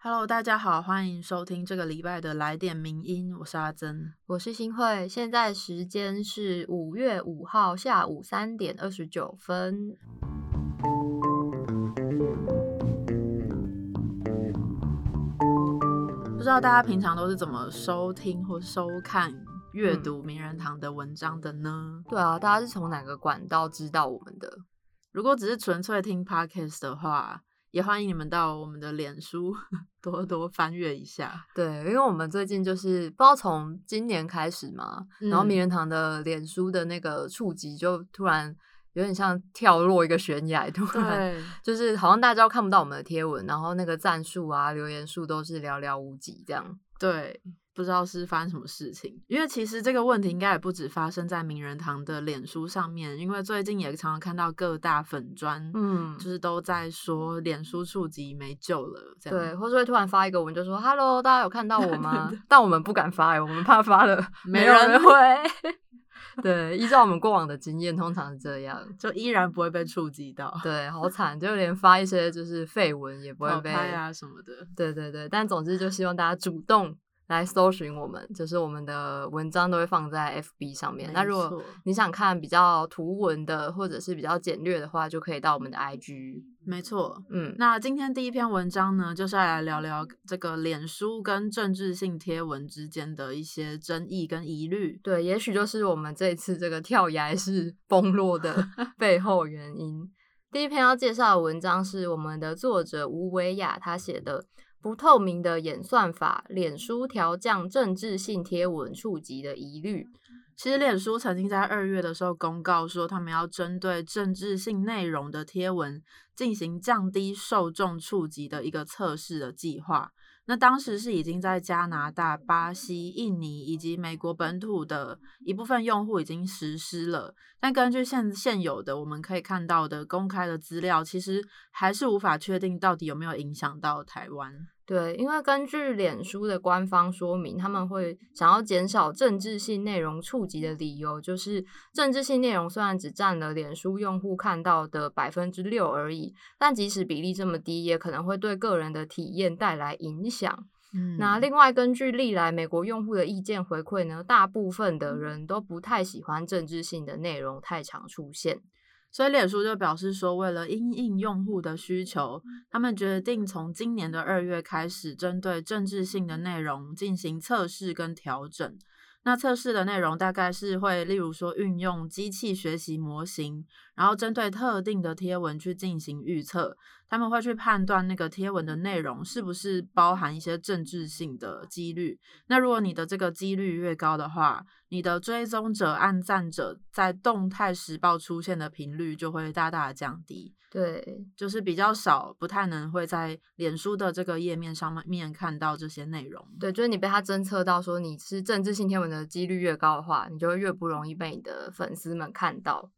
Hello，大家好，欢迎收听这个礼拜的来点名音，我是阿珍，我是新慧，现在时间是五月五号下午三点二十九分。不知道大家平常都是怎么收听或收看、阅读名人堂的文章的呢？对啊，大家是从哪个管道知道我们的？如果只是纯粹听 podcast 的话，也欢迎你们到我们的脸书多多翻阅一下。对，因为我们最近就是不知道从今年开始嘛，然后名人堂的脸书的那个触及就突然有点像跳落一个悬崖，突然 就是好像大家都看不到我们的贴文，然后那个赞数啊、留言数都是寥寥无几这样。对。不知道是发生什么事情，因为其实这个问题应该也不止发生在名人堂的脸书上面，因为最近也常常看到各大粉砖，嗯，就是都在说脸书触及没救了，这样对，或者会突然发一个文就说 “Hello，大家有看到我吗？”但我们不敢发，我们怕发了 没人回。对，依照我们过往的经验，通常是这样，就依然不会被触及到。对，好惨，就连发一些就是废文也不会被啊什么的。对对对，但总之就希望大家主动。来搜寻我们，就是我们的文章都会放在 FB 上面。那如果你想看比较图文的，或者是比较简略的话，就可以到我们的 IG。没错，嗯，那今天第一篇文章呢，就是要来聊聊这个脸书跟政治性贴文之间的一些争议跟疑虑。对，也许就是我们这次这个跳崖式崩落的 背后原因。第一篇要介绍的文章是我们的作者吴维雅他写的。不透明的演算法，脸书调降政治性贴文触及的疑虑。其实，脸书曾经在二月的时候公告说，他们要针对政治性内容的贴文进行降低受众触及的一个测试的计划。那当时是已经在加拿大、巴西、印尼以及美国本土的一部分用户已经实施了，但根据现现有的我们可以看到的公开的资料，其实还是无法确定到底有没有影响到台湾。对，因为根据脸书的官方说明，他们会想要减少政治性内容触及的理由，就是政治性内容虽然只占了脸书用户看到的百分之六而已，但即使比例这么低，也可能会对个人的体验带来影响。那另外，根据历来美国用户的意见回馈呢，大部分的人都不太喜欢政治性的内容太常出现。所以脸书就表示说，为了因应用户的需求，他们决定从今年的二月开始，针对政治性的内容进行测试跟调整。那测试的内容大概是会，例如说运用机器学习模型，然后针对特定的贴文去进行预测。他们会去判断那个贴文的内容是不是包含一些政治性的几率。那如果你的这个几率越高的话，你的追踪者、按赞者在动态时报出现的频率就会大大的降低。对，就是比较少，不太能会在脸书的这个页面上面看到这些内容。对，就是你被他侦测到说你是政治性天文的几率越高的话，你就会越不容易被你的粉丝们看到。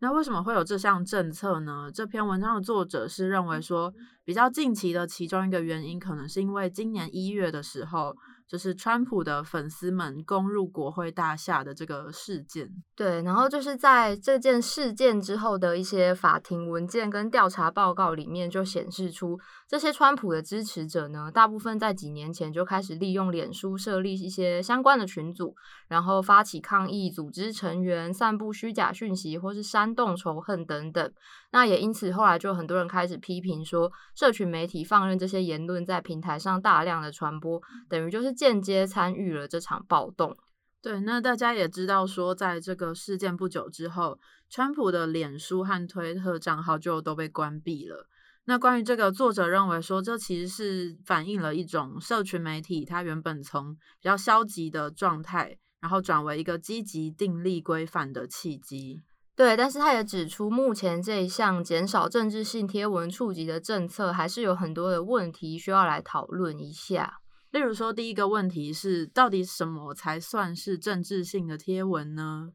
那为什么会有这项政策呢？这篇文章的作者是认为说，比较近期的其中一个原因，可能是因为今年一月的时候。就是川普的粉丝们攻入国会大厦的这个事件，对，然后就是在这件事件之后的一些法庭文件跟调查报告里面，就显示出这些川普的支持者呢，大部分在几年前就开始利用脸书设立一些相关的群组，然后发起抗议、组织成员、散布虚假讯息或是煽动仇恨等等。那也因此，后来就很多人开始批评说，社群媒体放任这些言论在平台上大量的传播，等于就是间接参与了这场暴动。对，那大家也知道说，在这个事件不久之后，川普的脸书和推特账号就都被关闭了。那关于这个，作者认为说，这其实是反映了一种社群媒体它原本从比较消极的状态，然后转为一个积极订立规范的契机。对，但是他也指出，目前这一项减少政治性贴文触及的政策，还是有很多的问题需要来讨论一下。例如说，第一个问题是，到底什么才算是政治性的贴文呢？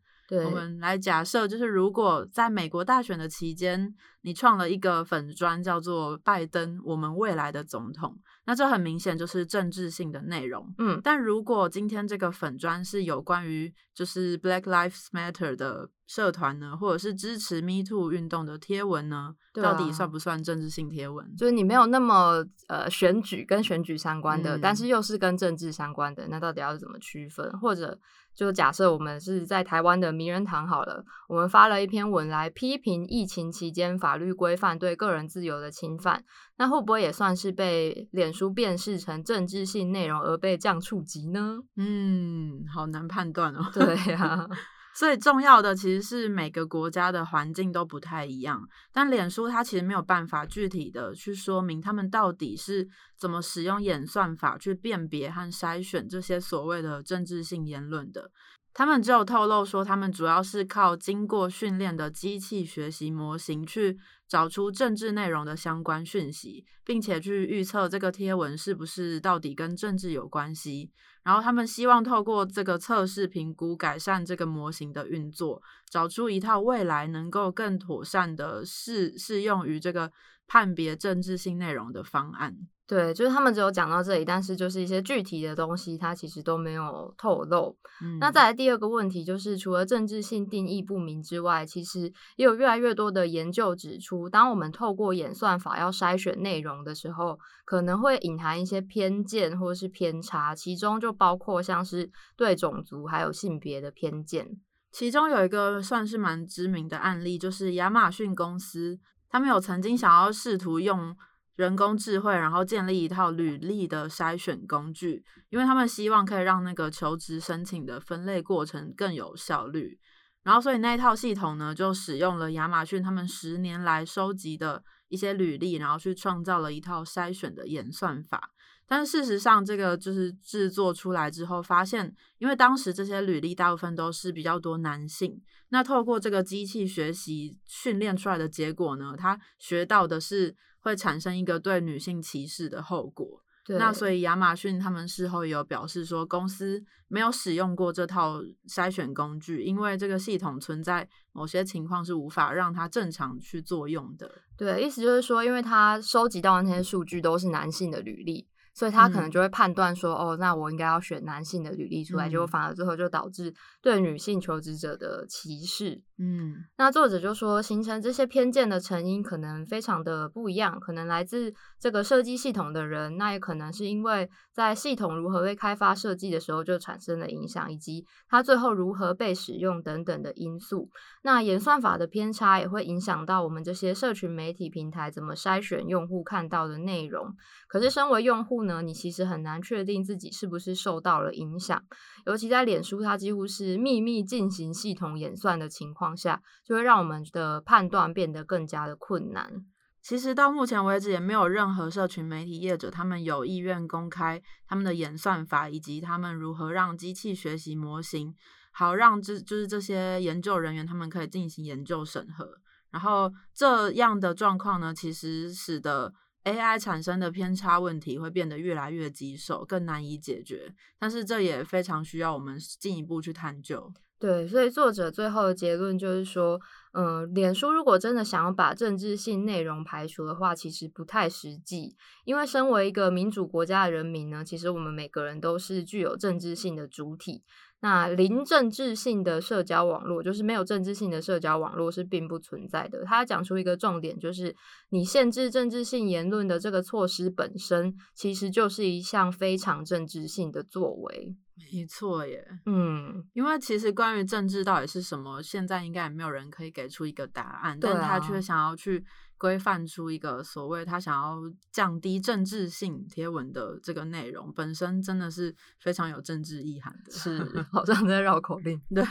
我们来假设，就是如果在美国大选的期间，你创了一个粉砖叫做“拜登，我们未来的总统”，那这很明显就是政治性的内容。嗯，但如果今天这个粉砖是有关于就是 Black Lives Matter 的社团呢，或者是支持 Me Too 运动的贴文呢，对到底啊算不算政治性贴文？就是你没有那么呃选举跟选举相关的，但嗯是又是跟政治相关的，那到底要怎么区分？或者就假设我们是在台湾的名人堂好了，我们发了一篇文来批评疫情期间法律规范对个人自由的侵犯，那会不会也算是被脸书辨识成政治性内容而被降触及呢？嗯，好难判断哦。对啊，所以重要的其实是每个国家的环境都不太一样，但脸书它其实没有办法具体的去说明他们到底是怎么使用演算法去辨别和筛选这些所谓的政治性言论的。他们只有透露说，他们主要是靠经过训练的机器学习模型去找出政治内容的相关讯息，并且去预测这个贴文是不是到底跟政治有关系。然后他们希望透过这个测试评估，改善这个模型的运作，找出一套未来能够更妥善的适适用于这个判别政治性内容的方案。对，就是他们只有讲到这里，但是就是一些具体的东西，它其实都没有透露。嗯，那再来第二个问题就是，除了政治性定义不明之外，其实也有越来越多的研究指出，当我们透过演算法要筛选内容的时候，可能会隐含一些偏见或者是偏差，其中就包括像是对种族还有性别的偏见。其中有一个算是蛮知名的案例，就是亚马逊公司，他们有曾经想要试图用人工智慧，然后建立一套履历的筛选工具，因为他们希望可以让那个求职申请的分类过程更有效率。然后，所以那一套系统呢，就使用了亚马逊他们十年来收集的一些履历，然后去创造了一套筛选的演算法。但是事实上，这个就是制作出来之后，发现因为当时这些履历大部分都是比较多男性，那透过这个机器学习训练出来的结果呢，它学到的是会产生一个对女性歧视的后果。对，那所以亚马逊他们事后也有表示说，公司没有使用过这套筛选工具，因为这个系统存在某些情况是无法让它正常去作用的。对，意思就是说，因为他收集到的那些数据都是男性的履历，所以他可能嗯就会判断说，哦，那我应该要选男性的履历出来，结果嗯反而最后就导致对女性求职者的歧视。嗯那作者就说，形成这些偏见的成因可能非常的不一样，可能来自这个设计系统的人，那也可能是因为在系统如何被开发设计的时候就产生了影响，以及它最后如何被使用等等的因素。那演算法的偏差也会影响到我们这些社群媒体平台怎么筛选用户看到的内容。可是身为用户呢，你其实很难确定自己是不是受到了影响，尤其在脸书它几乎是秘密进行系统演算的情况下，就会让我们的判断变得更加的困难。其实到目前为止，也没有任何社群媒体业者他们有意愿公开他们的演算法，以及他们如何让机器学习模型，好让这就是这些研究人员他们可以进行研究审核。然后这样的状况呢，其实使得 AI 产生的偏差问题会变得越来越棘手，更难以解决。但是这也非常需要我们进一步去探究。对，所以作者最后的结论就是说，嗯、脸书如果真的想要把政治性内容排除的话，其实不太实际。因为身为一个民主国家的人民呢，其实我们每个人都是具有政治性的主体。那零政治性的社交网络，就是没有政治性的社交网络是并不存在的。他讲出一个重点，就是你限制政治性言论的这个措施本身，其实就是一项非常政治性的作为。没错耶，嗯，因为其实关于政治到底是什么，现在应该也没有人可以给出一个答案，对但他啊却想要去规范出一个所谓他想要降低政治性贴文的这个内容，本身真的是非常有政治意涵的。是 好像在绕口令。对。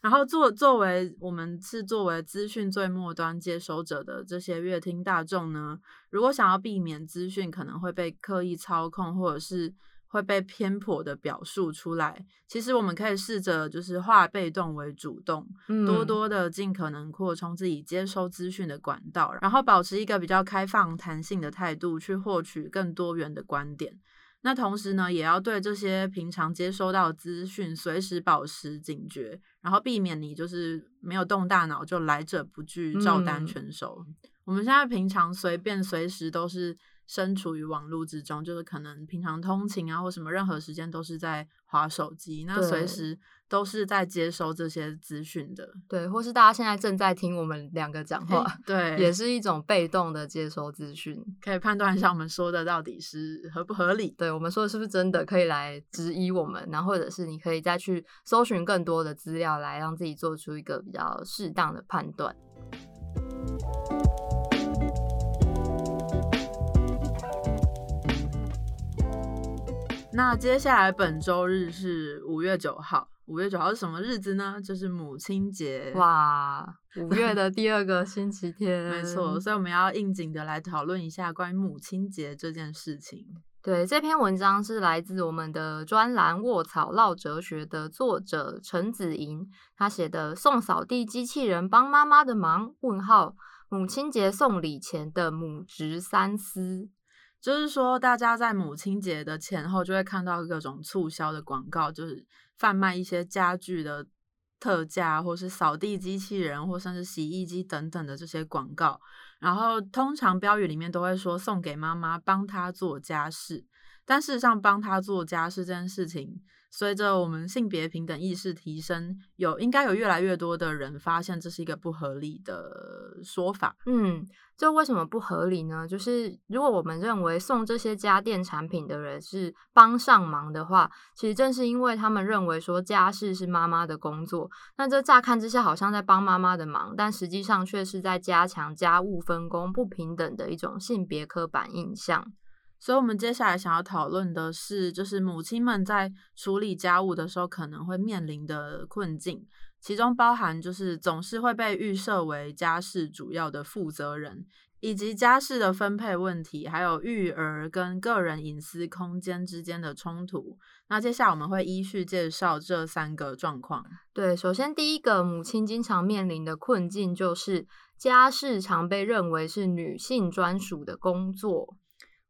然后作作为我们是作为资讯最末端接收者的这些乐听大众呢，如果想要避免资讯可能会被刻意操控，或者是会被偏颇的表述出来，其实我们可以试着就是化被动为主动，嗯多多的尽可能扩充自己接收资讯的管道，然后保持一个比较开放、弹性的态度去获取更多元的观点。那同时呢，也要对这些平常接收到的资讯随时保持警觉，然后避免你就是没有动大脑就来者不拒、照单嗯全收。我们现在平常随便随时都是身处于网络之中，就是可能平常通勤啊或什么，任何时间都是在划手机，那随时都是在接收这些资讯的。对，或是大家现在正在听我们两个讲话，对，也是一种被动的接收资讯。可以判断一下我们说的到底是合不合理。对我们说的是不是真的，可以来质疑我们，然后或者是你可以再去搜寻更多的资料，来让自己做出一个比较适当的判断。那接下来本周日是五月九号，五月九号是什么日子呢？就是母亲节。哇，五月的第二个星期天，没错，所以我们要应景的来讨论一下关于母亲节这件事情。对，这篇文章是来自我们的专栏《卧草唠哲学》的作者陈子莹，他写的《送扫地机器人帮妈妈的忙》问号母亲节送礼前的母职三思。就是说，大家在母亲节的前后就会看到各种促销的广告，就是贩卖一些家具的特价，或是扫地机器人，或甚至洗衣机等等的这些广告。然后通常标语里面都会说送给妈妈，帮她做家事。但事实上，帮她做家事这件事情，随着我们性别平等意识提升，有应该有越来越多的人发现这是一个不合理的说法。嗯，这为什么不合理呢？就是如果我们认为送这些家电产品的人是帮上忙的话，其实正是因为他们认为说家事是妈妈的工作，那这乍看之下好像在帮妈妈的忙，但实际上却是在加强家务分工不平等的一种性别刻板印象。所以，我们接下来想要讨论的是，就是母亲们在处理家务的时候可能会面临的困境，其中包含就是总是会被预设为家事主要的负责人，以及家事的分配问题，还有育儿跟个人隐私空间之间的冲突。那接下来我们会依序介绍这三个状况。对，首先第一个母亲经常面临的困境就是家事常被认为是女性专属的工作。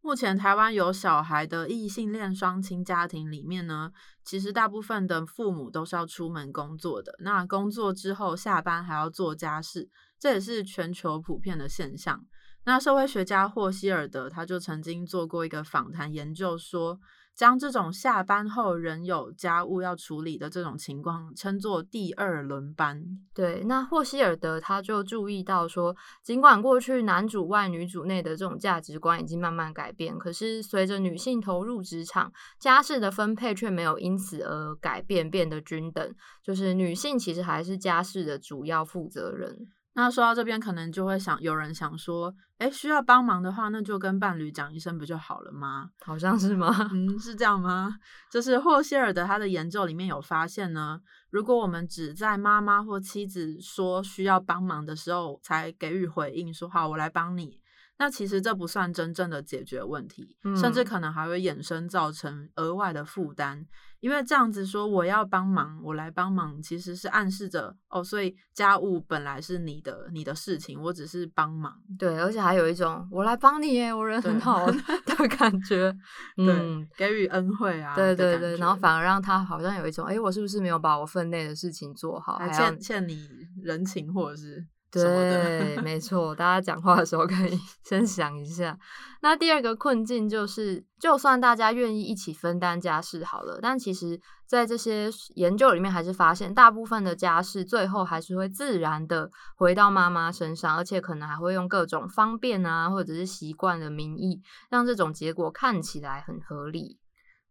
目前台湾有小孩的异性恋双亲家庭里面呢，其实大部分的父母都是要出门工作的。那工作之后下班还要做家事，这也是全球普遍的现象。那社会学家霍希尔德他就曾经做过一个访谈研究说。将这种下班后仍有家务要处理的这种情况称作第二轮班。对，那霍希尔德他就注意到说，尽管过去男主外女主内的这种价值观已经慢慢改变，可是随着女性投入职场，家事的分配却没有因此而改变，变得均等。就是女性其实还是家事的主要负责人。那说到这边，可能就会想有人想说，哎，需要帮忙的话，那就跟伴侣讲一声不就好了吗？好像是吗？嗯，是这样吗？就是霍希尔德他的研究里面有发现呢，如果我们只在妈妈或妻子说需要帮忙的时候才给予回应，说好我来帮你，那其实这不算真正的解决问题，嗯甚至可能还会衍生造成额外的负担。因为这样子说我要帮忙，我来帮忙，其实是暗示着哦，所以家务本来是你的你的事情，我只是帮忙。对，而且还有一种我来帮你耶，我人很好的感觉。嗯对，，给予恩惠啊，对对对，然后反而让他好像有一种，哎，我是不是没有把我分内的事情做好，欠欠你人情或者是。对，没错，大家讲话的时候可以 先想一下。那第二个困境就是，就算大家愿意一起分担家事好了，但其实在这些研究里面还是发现，大部分的家事最后还是会自然的回到妈妈身上，而且可能还会用各种方便啊，或者是习惯的名义，让这种结果看起来很合理。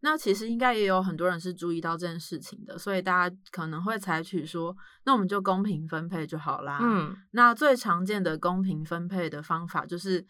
那其实应该也有很多人是注意到这件事情的，所以大家可能会采取说，那我们就公平分配就好啦。嗯，那最常见的公平分配的方法就是，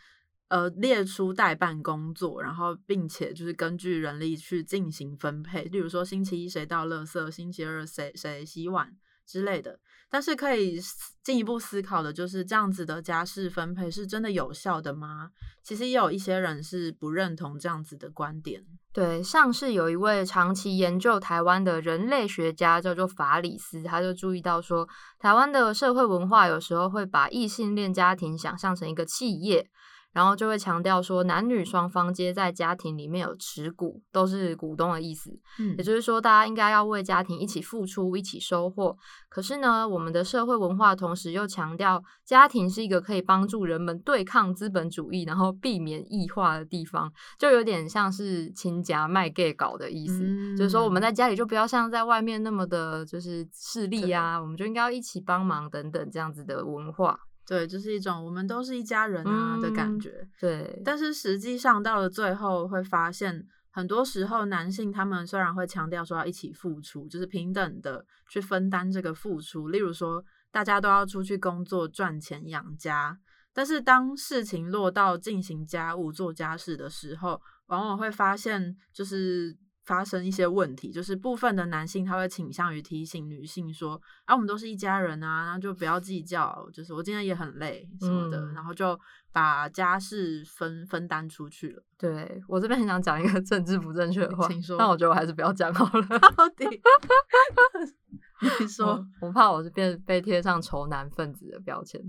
呃，列出代办工作，然后并且就是根据人力去进行分配。例如说，星期一谁倒垃圾，星期二谁谁洗碗之类的。但是可以进一步思考的就是，这样子的家事分配是真的有效的吗？其实也有一些人是不认同这样子的观点。对，像是有一位长期研究台湾的人类学家叫做法里斯，他就注意到说，台湾的社会文化有时候会把异性恋家庭想象成一个企业，然后就会强调说，男女双方皆在家庭里面有持股，都是股东的意思。嗯也就是说，大家应该要为家庭一起付出，一起收获。可是呢，我们的社会文化同时又强调，家庭是一个可以帮助人们对抗资本主义，然后避免异化的地方，就有点像是亲家卖 gay 搞的意思。就是说，我们嗯在家里就不要像在外面那么的，就是势利啊、我们就应该要一起帮忙等等这样子的文化。对，就是一种我们都是一家人啊的感嗯觉。对，但是实际上到了最后会发现，很多时候男性他们虽然会强调说要一起付出，就是平等的去分担这个付出，例如说大家都要出去工作赚钱养家，但是当事情落到进行家务做家事的时候，往往会发现就是。发生一些问题，就是部分的男性他会倾向于提醒女性说：“啊，我们都是一家人啊，那就不要计较。就是我今天也很累什么的，嗯然后就把家事分分担出去了。对我这边很想讲一个政治不正确的话但我觉得我还是不要讲好了。到底 你说我，我怕我是变被贴上仇男分子的标签，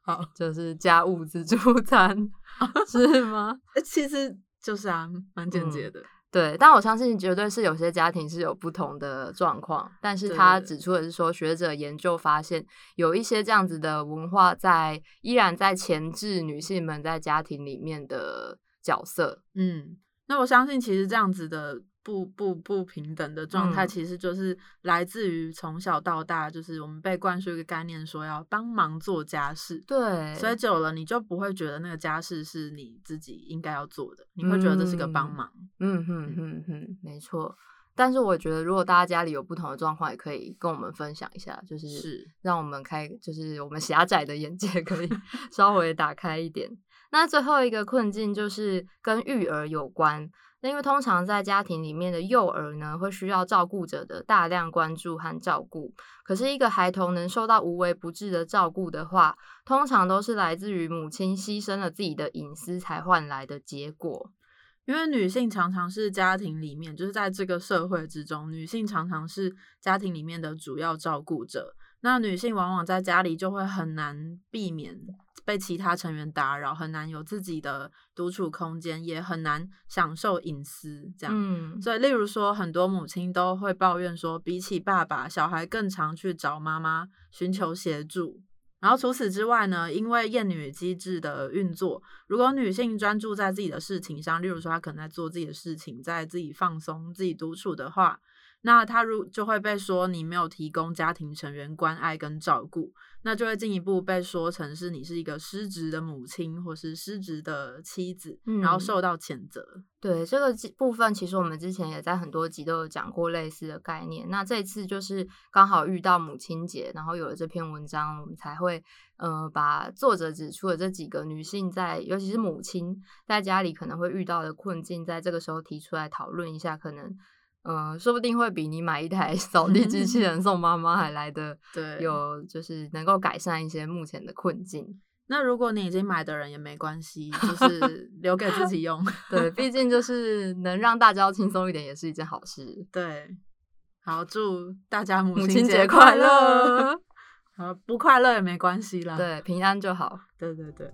好？就是家务自助餐，是吗？呃其实就是啊，蛮简洁的。对，但我相信绝对是有些家庭是有不同的状况，但是他指出的是说，学者研究发现有一些这样子的文化在依然在钳制女性们在家庭里面的角色。嗯，那我相信其实这样子的不不不平等的状态，嗯其实就是来自于从小到大，就是我们被灌输一个概念，说要帮忙做家事。对，所以久了，你就不会觉得那个家事是你自己应该要做的，你会觉得这是个帮嗯忙。嗯哼哼哼，没错。但是我觉得，如果大家家里有不同的状况，也可以跟我们分享一下，就是是让我们开，就是我们狭窄的眼界可以稍微打开一点。那最后一个困境就是跟育儿有关。那因为通常在家庭里面的幼儿呢，会需要照顾者的大量关注和照顾。可是，一个孩童能受到无微不至的照顾的话，通常都是来自于母亲牺牲了自己的隐私才换来的结果。因为女性常常是家庭里面，就是在这个社会之中，女性常常是家庭里面的主要照顾者。那女性往往在家里就会很难避免被其他成员打扰，很难有自己的独处空间，也很难享受隐私。这样，嗯，所以例如说，很多母亲都会抱怨说，比起爸爸，小孩更常去找妈妈寻求协助。然后除此之外呢，因为厌女机制的运作，如果女性专注在自己的事情上，例如说她可能在做自己的事情，在自己放松、自己独处的话，那她如就会被说你没有提供家庭成员关爱跟照顾，那就会进一步被说成是你是一个失职的母亲或是失职的妻子，然后嗯受到谴责。对这个部部分，其实我们之前也在很多集都有讲过类似的概念。那这次就是刚好遇到母亲节，然后有了这篇文章，我们才会呃把作者指出的这几个女性在，尤其是母亲在家里可能会遇到的困境，在这个时候提出来讨论一下，可能呃说不定会比你买一台 扫地机器人 送妈妈还来的对有，就是能够改善一些目前的困境。那如果你已经买的人也没关系，就是 留给自己用。对，毕竟就是能让大家轻松一点，也是一件好事。对，好，祝大家母母亲节节快乐。乐！好，不快乐也没关系啦。对，平安就好。对对对。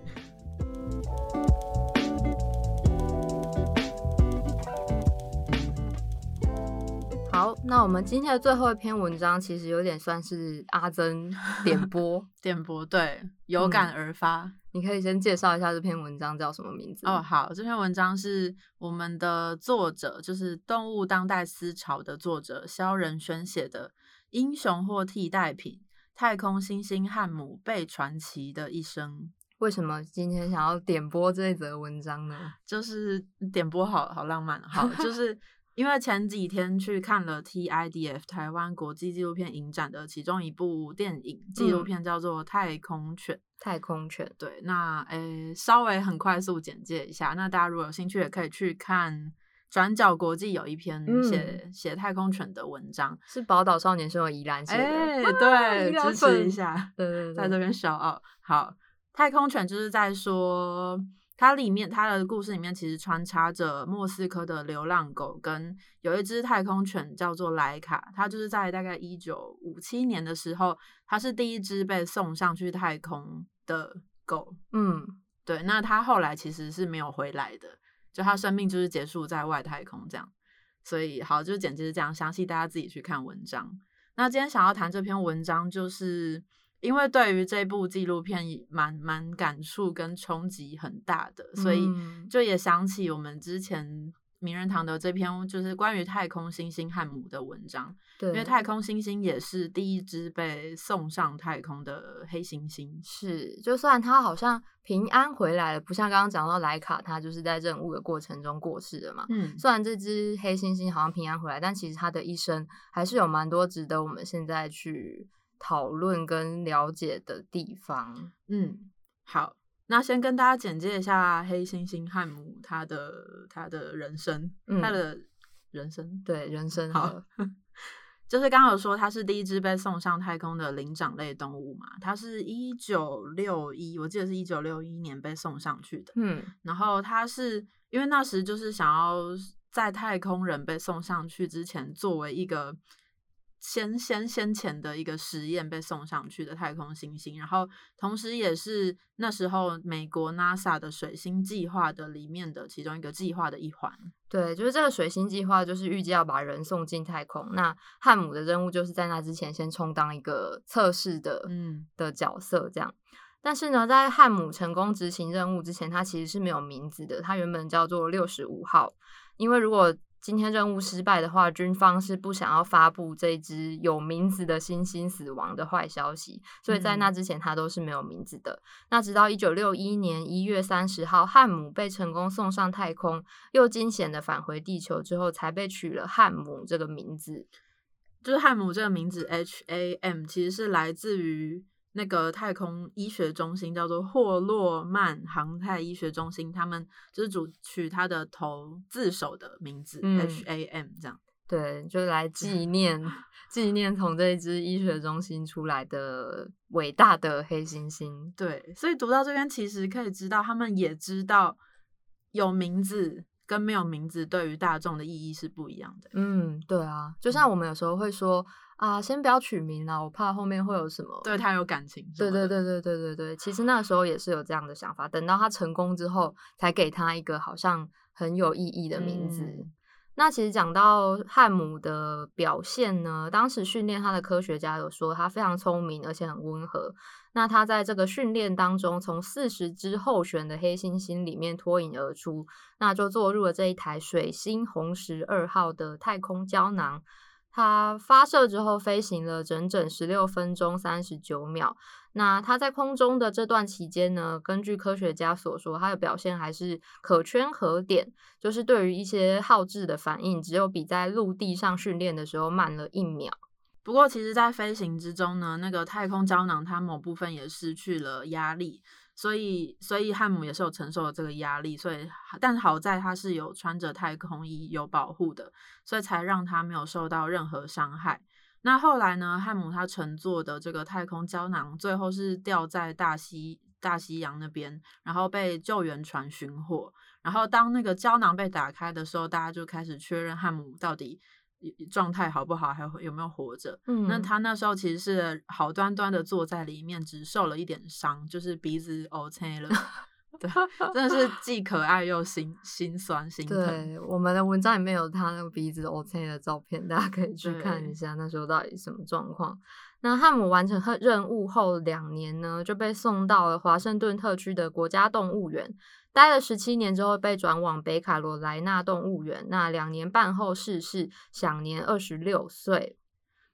好，那我们今天的最后一篇文章，其实有点算是阿珍 点播，点播对，有感而发。你可以先介绍一下这篇文章叫什么名字？哦，，好，这篇文章是我们的作者，就是《动物当代思潮》的作者肖仁轩写的《英雄或替代品：太空猩猩汉姆被传奇的一生》。为什么今天想要点播这一则文章呢？就是点播好好浪漫，好，就是因为前几天去看了 TIDF 台湾国际纪录片影展的其中一部电影纪录嗯片，叫做《太空犬》。太空犬，对，那诶，稍微很快速简介一下，那大家如果有兴趣，也可以去看转角国际有一篇嗯写写太空犬的文章。是宝岛少年生活宜兰写的。哎、对，兰支持一下。对对对，在这边小傲。好，太空犬就是在说，它里面它的故事里面其实穿插着莫斯科的流浪狗跟有一只太空犬叫做莱卡，它就是在大概一九五七年的时候，它是第一只被送上去太空的狗。嗯，对，那它后来其实是没有回来的，就它生命就是结束在外太空这样。所以好，就简直是这样，详细大家自己去看文章。那今天想要谈这篇文章，就是因为对于这部纪录片蛮蛮感触跟冲击很大的，所以就也想起我们之前。名人堂的这篇就是关于太空星星汉姆的文章，对，因为太空星星也是第一只被送上太空的黑猩猩。是，就算它好像平安回来了，不像刚刚讲到莱卡，它就是在任务的过程中过世的嘛。嗯，虽然这只黑猩猩好像平安回来，但其实它的一生还是有蛮多值得我们现在去讨论跟了解的地方。嗯，好。那先跟大家简介一下黑猩猩汉姆他的他的人生，他的人生对人生好，就是刚刚有说他是第一只被送上太空的灵长类动物嘛，他是一九六一，我记得是一九六一年被送上去的，嗯，然后他是因为那时就是想要在太空人被送上去之前，作为一个。先先先前的一个实验被送上去的太空行星，然后同时也是那时候美国 NASA 的水星计划的里面的其中一个计划的一环。对，就是这个水星计划，就是预计要把人送进太空。那汉姆的任务就是在那之前先充当一个测试的嗯的角色，这样。但是呢，在汉姆成功执行任务之前，他其实是没有名字的，他原本叫做六十五号，因为如果今天任务失败的话，军方是不想要发布这只有名字的猩猩死亡的坏消息，所以在那之前它都是没有名字的。那直到一九六一年一月三十号，汉姆被成功送上太空，又惊险的返回地球之后，才被取了汉姆这个名字。就是汉姆这个名字 H A M，其实是来自于。那个太空医学中心叫做霍洛曼航太医学中心，他们就是主取他的头字首的名字 H A M 这样。对，就来纪念纪念从这一支医学中心出来的伟大的黑猩猩。对，所以读到这边，其实可以知道他们也知道有名字跟没有名字对于大众的意义是不一样的。嗯，对啊，就像我们有时候会说。啊，先不要取名了，我怕后面会有什么对他有感情。对对对对对对对，其实那时候也是有这样的想法，等到他成功之后，才给他一个好像很有意义的名字。那其实讲到汉姆的表现呢，当时训练他的科学家有说他非常聪明，而且很温和。那他在这个训练当中，从四十只候选的黑猩猩里面脱颖而出，那就坐入了这一台水星红石二号的太空胶囊。它发射之后飞行了整整十六分钟三十九秒。那它在空中的这段期间呢，根据科学家所说，它的表现还是可圈可点，就是对于一些耗质的反应，只有比在陆地上训练的时候慢了一秒。不过，其实，在飞行之中呢，那个太空胶囊它某部分也失去了压力。所以，所以汉姆也是有承受了这个压力，所以，但好在他是有穿着太空衣，有保护的，所以才让他没有受到任何伤害。那后来呢，汉姆他乘坐的这个太空胶囊最后是掉在大西大西洋那边，然后被救援船寻获。然后当那个胶囊被打开的时候，大家就开始确认汉姆到底。状态好不好，还有有没有活着？嗯，那他那时候其实是好端端的坐在里面，只受了一点伤，就是鼻子 OK 了。对，真的是既可爱又心心酸心疼。对，我们的文章里面有他那个鼻子 OK 的照片，大家可以去看一下那时候到底什么状况。那汉姆完成任务后两年呢，就被送到了华盛顿特区的国家动物园。待了十七年之后，被转往北卡罗来纳动物园。那两年半后逝世，享年二十六岁。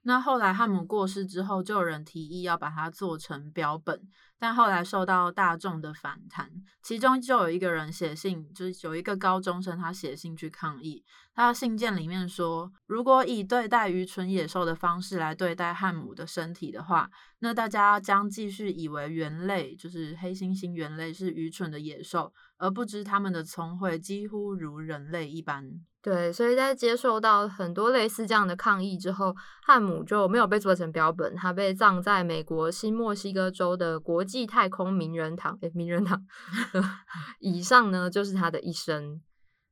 那后来汉姆过世之后，就有人提议要把它做成标本。但后来受到大众的反弹，其中就有一个人写信，就是有一个高中生，他写信去抗议。他的信件里面说，如果以对待愚蠢野兽的方式来对待汉姆的身体的话，那大家将继续以为猿类，就是黑猩猩猿类是愚蠢的野兽，而不知他们的聪慧几乎如人类一般。对，所以在接受到很多类似这样的抗议之后，汉姆就没有被做成标本，他被葬在美国新墨西哥州的国际太空名人堂。诶，名人堂 以上呢，就是他的一生。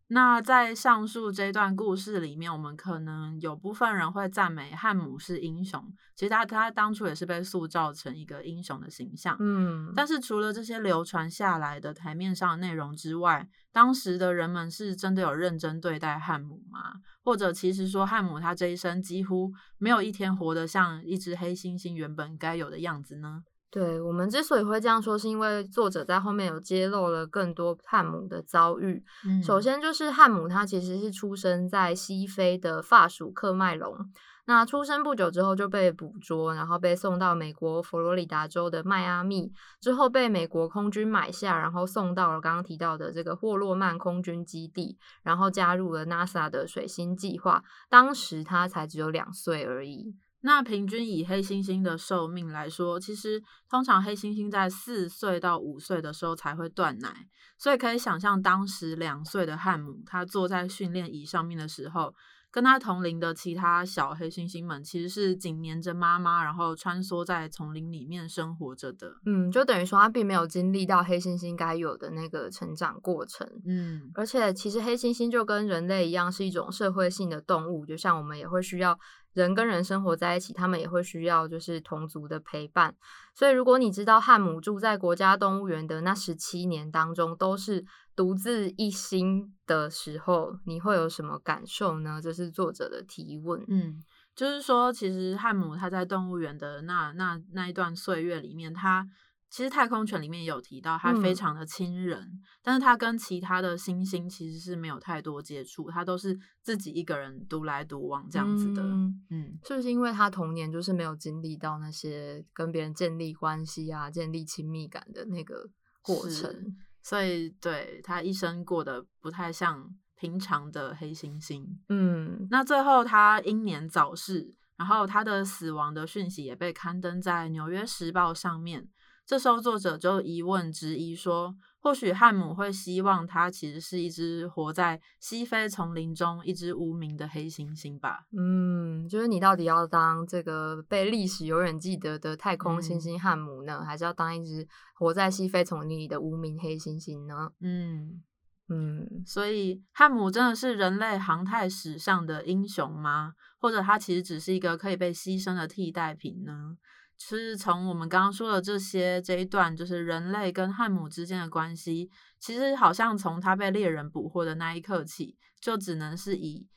那在上述这段故事里面，我们可能有部分人会赞美汉姆是英雄，其实他他当初也是被塑造成一个英雄的形象。嗯，但是除了这些流传下来的台面上的内容之外，当时的人们是真的有认真对待汉姆吗？或者其实说汉姆他这一生几乎没有一天活得像一只黑猩猩原本该有的样子呢？对我们之所以会这样说，是因为作者在后面有揭露了更多汉姆的遭遇。嗯首先就是汉姆他其实是出生在西非的法属克麦隆，那出生不久之后就被捕捉，然后被送到美国佛罗里达州的迈阿密，之后被美国空军买下，然后送到了刚刚提到的这个霍洛曼空军基地，然后加入了 NASA 的水星计划。当时他才只有两岁而已。那平均以黑猩猩的寿命来说，其实通常黑猩猩在四岁到五岁的时候才会断奶，所以可以想象当时两岁的汉姆，他坐在训练椅上面的时候，跟他同龄的其他小黑猩猩们其实是紧黏着妈妈，然后穿梭在丛林里面生活着的。嗯，就等于说他并没有经历到黑猩猩该有的那个成长过程。嗯而且，其实黑猩猩就跟人类一样，是一种社会性的动物，就像我们也会需要人跟人生活在一起，他们也会需要就是同族的陪伴。所以，如果你知道汉姆住在国家动物园的那十七年当中都是独自一心的时候，你会有什么感受呢？这是作者的提问。嗯，就是说，其实汉姆他在动物园的那那那一段岁月里面，他其实太空犬里面也有提到，它非嗯常的亲人，但是它跟其他的猩猩其实是没有太多接触，它都是自己一个人独来独往这样子的。嗯嗯是不是因为他童年就是没有经历到那些跟别人建立关系啊、建立亲密感的那个过程？所以对他一生过得不太像平常的黑猩猩。嗯那最后他英年早逝，然后他的死亡的讯息也被刊登在《纽约时报》上面。这时候作者就疑问质疑说，或许汉姆会希望他其实是一只活在西非丛林中、一只无名的黑猩猩吧？嗯，就是你到底要当这个被历史永远记得的太空猩嗯猩汉姆呢，还是要当一只活在西非丛林里的无名黑猩猩呢？嗯，嗯所以汉姆真的是人类航太史上的英雄吗？或者他其实只是一个可以被牺牲的替代品呢？是从我们刚刚说的这些这一段，就是人类跟汉姆之间的关系，其实好像从他被猎人捕获的那一刻起，就只能是以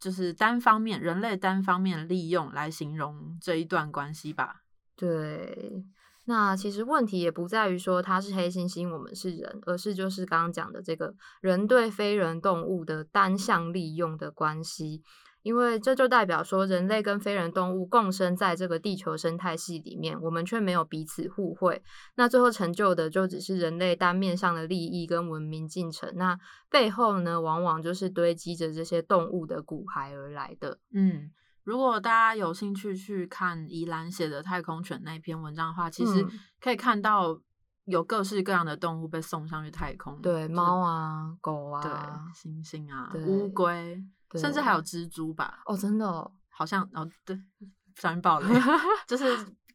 就是单方面人类单方面利用来形容这一段关系吧。对。那其实问题也不在于说它是黑猩猩，我们是人，而是就是刚刚讲的这个人对非人动物的单向利用的关系。因为这就代表说，人类跟非人动物共生在这个地球生态系里面，我们却没有彼此互惠。那最后成就的就只是人类单面上的利益跟文明进程，那背后呢，往往就是堆积着这些动物的骨骸而来的。嗯，如果大家有兴趣去看宜兰写的太空犬那篇文章的话，其实嗯可以看到有各式各样的动物被送上去太空，对，就是猫啊，狗对啊，，猩猩啊，对乌龟，甚至对还有蜘蛛吧，哦，真的哦，好像哦，对，小人爆雷，就是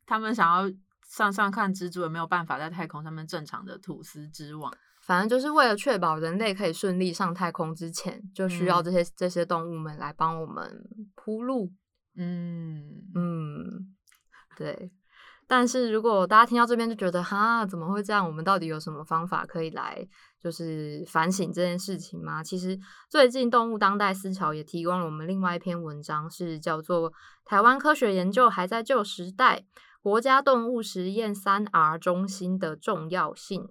他们想要上上看蜘蛛有没有办法在太空上面正常的吐丝织网。反正就是为了确保人类可以顺利上太空之前，就需要嗯这些、这些动物们来帮我们铺路。嗯嗯，对。但是如果大家听到这边就觉得哈，怎么会这样？我们到底有什么方法可以来就是反省这件事情吗？其实最近动物当代思潮也提供了我们另外一篇文章，是叫做《台湾科学研究还在旧时代：国家动物实验三 R 中心的重要性》。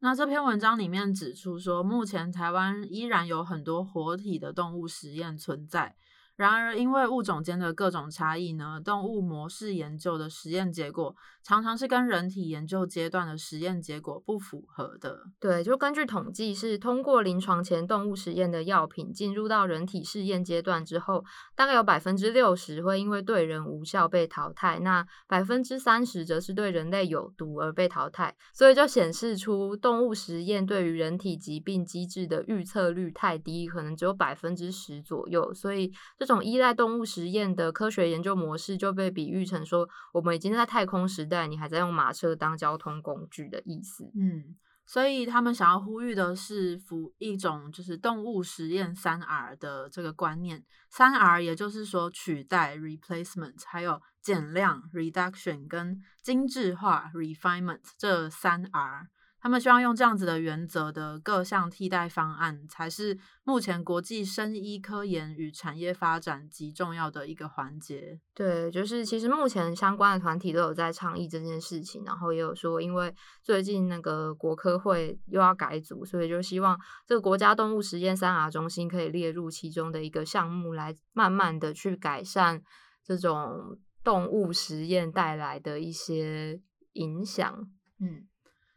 那这篇文章里面指出说，目前台湾依然有很多活体的动物实验存在。然而，因为物种间的各种差异呢，动物模式研究的实验结果常常是跟人体研究阶段的实验结果不符合的。对，就根据统计，是通过临床前动物实验的药品进入到人体试验阶段之后，大概有百分之六十会因为对人无效被淘汰，那百分之三十则是对人类有毒而被淘汰。所以就显示出动物实验对于人体疾病机制的预测率太低，可能只有百分之十左右。所以这种依赖动物实验的科学研究模式就被比喻成说，我们已经在太空时代，你还在用马车当交通工具的意思。嗯，所以他们想要呼吁的是，服一种就是动物实验三 R 的这个观念。三 R 也就是说取代 （replacement），还有减量 （reduction） 跟精致化 （refinement） 这三 R。他们希望用这样子的原则的各项替代方案，才是目前国际生医科研与产业发展极重要的一个环节。对，就是其实目前相关的团体都有在倡议这件事情，然后也有说，因为最近那个国科会又要改组，所以就希望这个国家动物实验三 R 中心可以列入其中的一个项目，来慢慢的去改善这种动物实验带来的一些影响。嗯。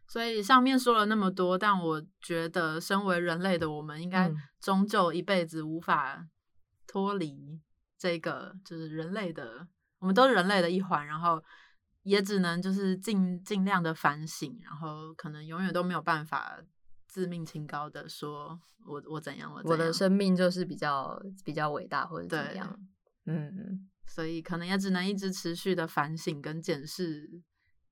所以上面说了那么多，但我觉得身为人类的我们，应该终究一辈子无法脱离这个，就是人类的，我们都是人类的一环，然后也只能就是尽尽量的反省，然后可能永远都没有办法自命清高的说，我我怎样，我我的生。命就是比较比较伟大或者怎样，嗯，所以可能也只能一直持续的反省跟检视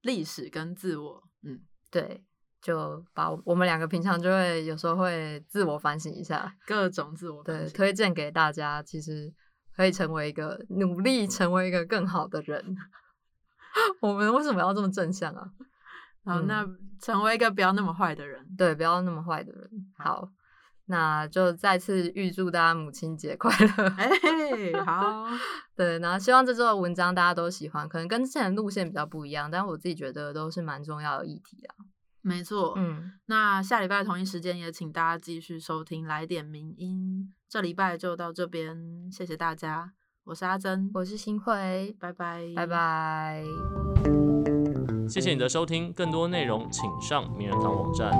历史跟自我，嗯。对，就把我们两个平常就会有时候会自我反省一下，各种自我对推荐给大家，其实可以成为一个努力成为一个更好的人。我们为什么要这么正向啊？好，那成为一个不要那么坏的人，对，不要那么坏的人。好，那就再次预祝大家母亲节快乐。哎，好，对，然后希望这周的文章大家都喜欢，可能跟之前的路线比较不一样，但我自己觉得都是蛮重要的议题啊。没错，嗯，那下礼拜同一时间也请大家继续收听来点名音。这礼拜就到这边，谢谢大家，我是阿珍，我是新慧，拜拜，拜拜。谢谢你的收听，更多内容请上名人堂网站。